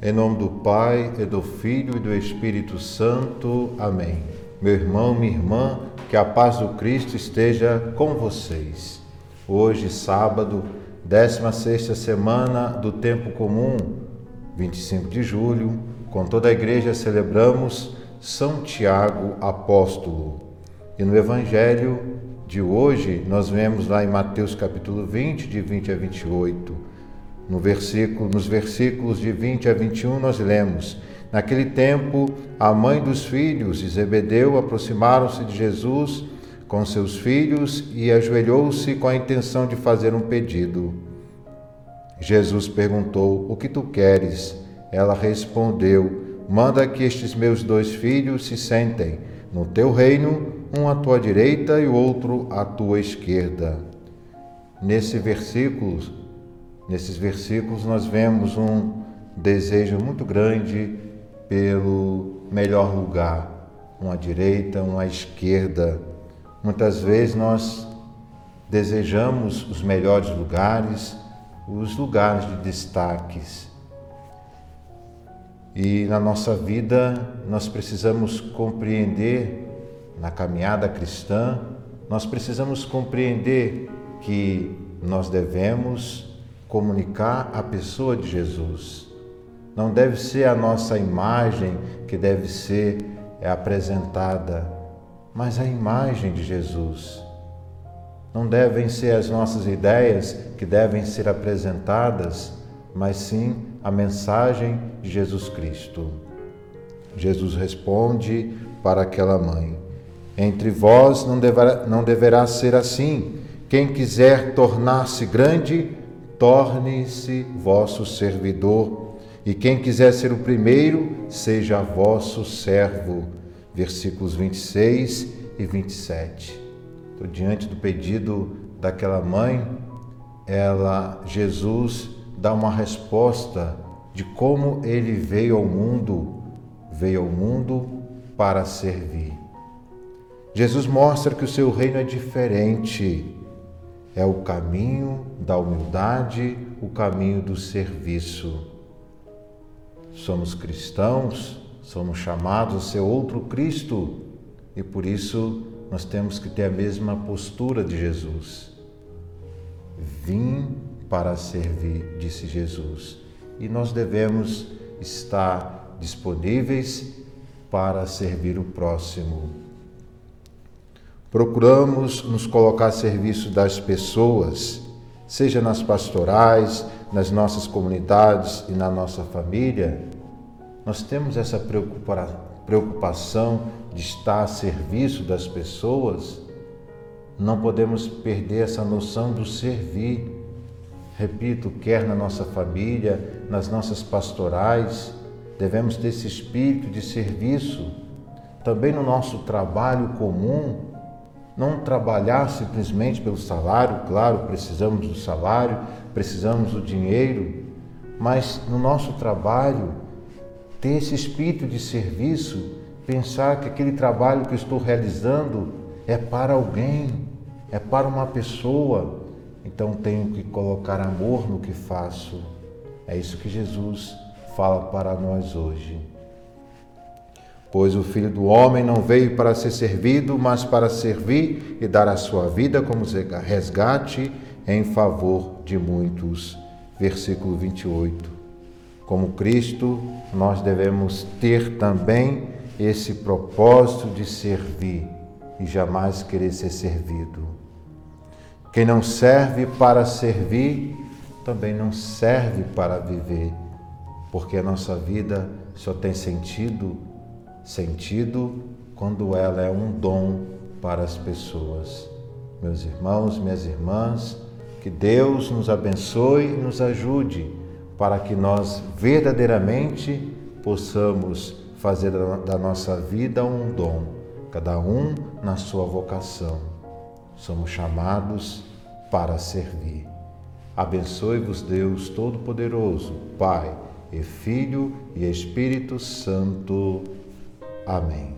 Em nome do Pai, e do Filho e do Espírito Santo. Amém. Meu irmão, minha irmã, que a paz do Cristo esteja com vocês. Hoje, sábado, 16 semana do tempo comum, 25 de julho, com toda a igreja celebramos São Tiago Apóstolo. E no evangelho de hoje, nós vemos lá em Mateus capítulo 20, de 20 a 28, no versículo, nos versículos de 20 a 21, nós lemos: Naquele tempo, a mãe dos filhos de Zebedeu aproximaram-se de Jesus com seus filhos e ajoelhou-se com a intenção de fazer um pedido. Jesus perguntou: O que tu queres? Ela respondeu: Manda que estes meus dois filhos se sentem no teu reino, um à tua direita e o outro à tua esquerda. Nesse versículo, Nesses versículos nós vemos um desejo muito grande pelo melhor lugar, uma direita, uma esquerda. Muitas vezes nós desejamos os melhores lugares, os lugares de destaques. E na nossa vida nós precisamos compreender, na caminhada cristã, nós precisamos compreender que nós devemos comunicar a pessoa de Jesus. Não deve ser a nossa imagem que deve ser é, apresentada, mas a imagem de Jesus. Não devem ser as nossas ideias que devem ser apresentadas, mas sim a mensagem de Jesus Cristo. Jesus responde para aquela mãe: Entre vós não deverá, não deverá ser assim. Quem quiser tornar-se grande, torne-se vosso servidor, e quem quiser ser o primeiro, seja vosso servo. Versículos 26 e 27. Então, diante do pedido daquela mãe, ela, Jesus, dá uma resposta de como ele veio ao mundo, veio ao mundo para servir. Jesus mostra que o seu reino é diferente é o caminho da humildade, o caminho do serviço. Somos cristãos, somos chamados a ser outro Cristo e por isso nós temos que ter a mesma postura de Jesus. Vim para servir, disse Jesus, e nós devemos estar disponíveis para servir o próximo Procuramos nos colocar a serviço das pessoas, seja nas pastorais, nas nossas comunidades e na nossa família. Nós temos essa preocupação de estar a serviço das pessoas. Não podemos perder essa noção do servir. Repito, quer na nossa família, nas nossas pastorais, devemos ter esse espírito de serviço. Também no nosso trabalho comum, não trabalhar simplesmente pelo salário, claro, precisamos do salário, precisamos do dinheiro, mas no nosso trabalho ter esse espírito de serviço, pensar que aquele trabalho que eu estou realizando é para alguém, é para uma pessoa, então tenho que colocar amor no que faço. É isso que Jesus fala para nós hoje. Pois o Filho do Homem não veio para ser servido, mas para servir e dar a sua vida como resgate em favor de muitos. Versículo 28. Como Cristo, nós devemos ter também esse propósito de servir e jamais querer ser servido. Quem não serve para servir, também não serve para viver, porque a nossa vida só tem sentido sentido quando ela é um dom para as pessoas. Meus irmãos, minhas irmãs, que Deus nos abençoe e nos ajude para que nós verdadeiramente possamos fazer da nossa vida um dom, cada um na sua vocação. Somos chamados para servir. Abençoe-vos, Deus Todo-Poderoso, Pai e Filho e Espírito Santo. Amém.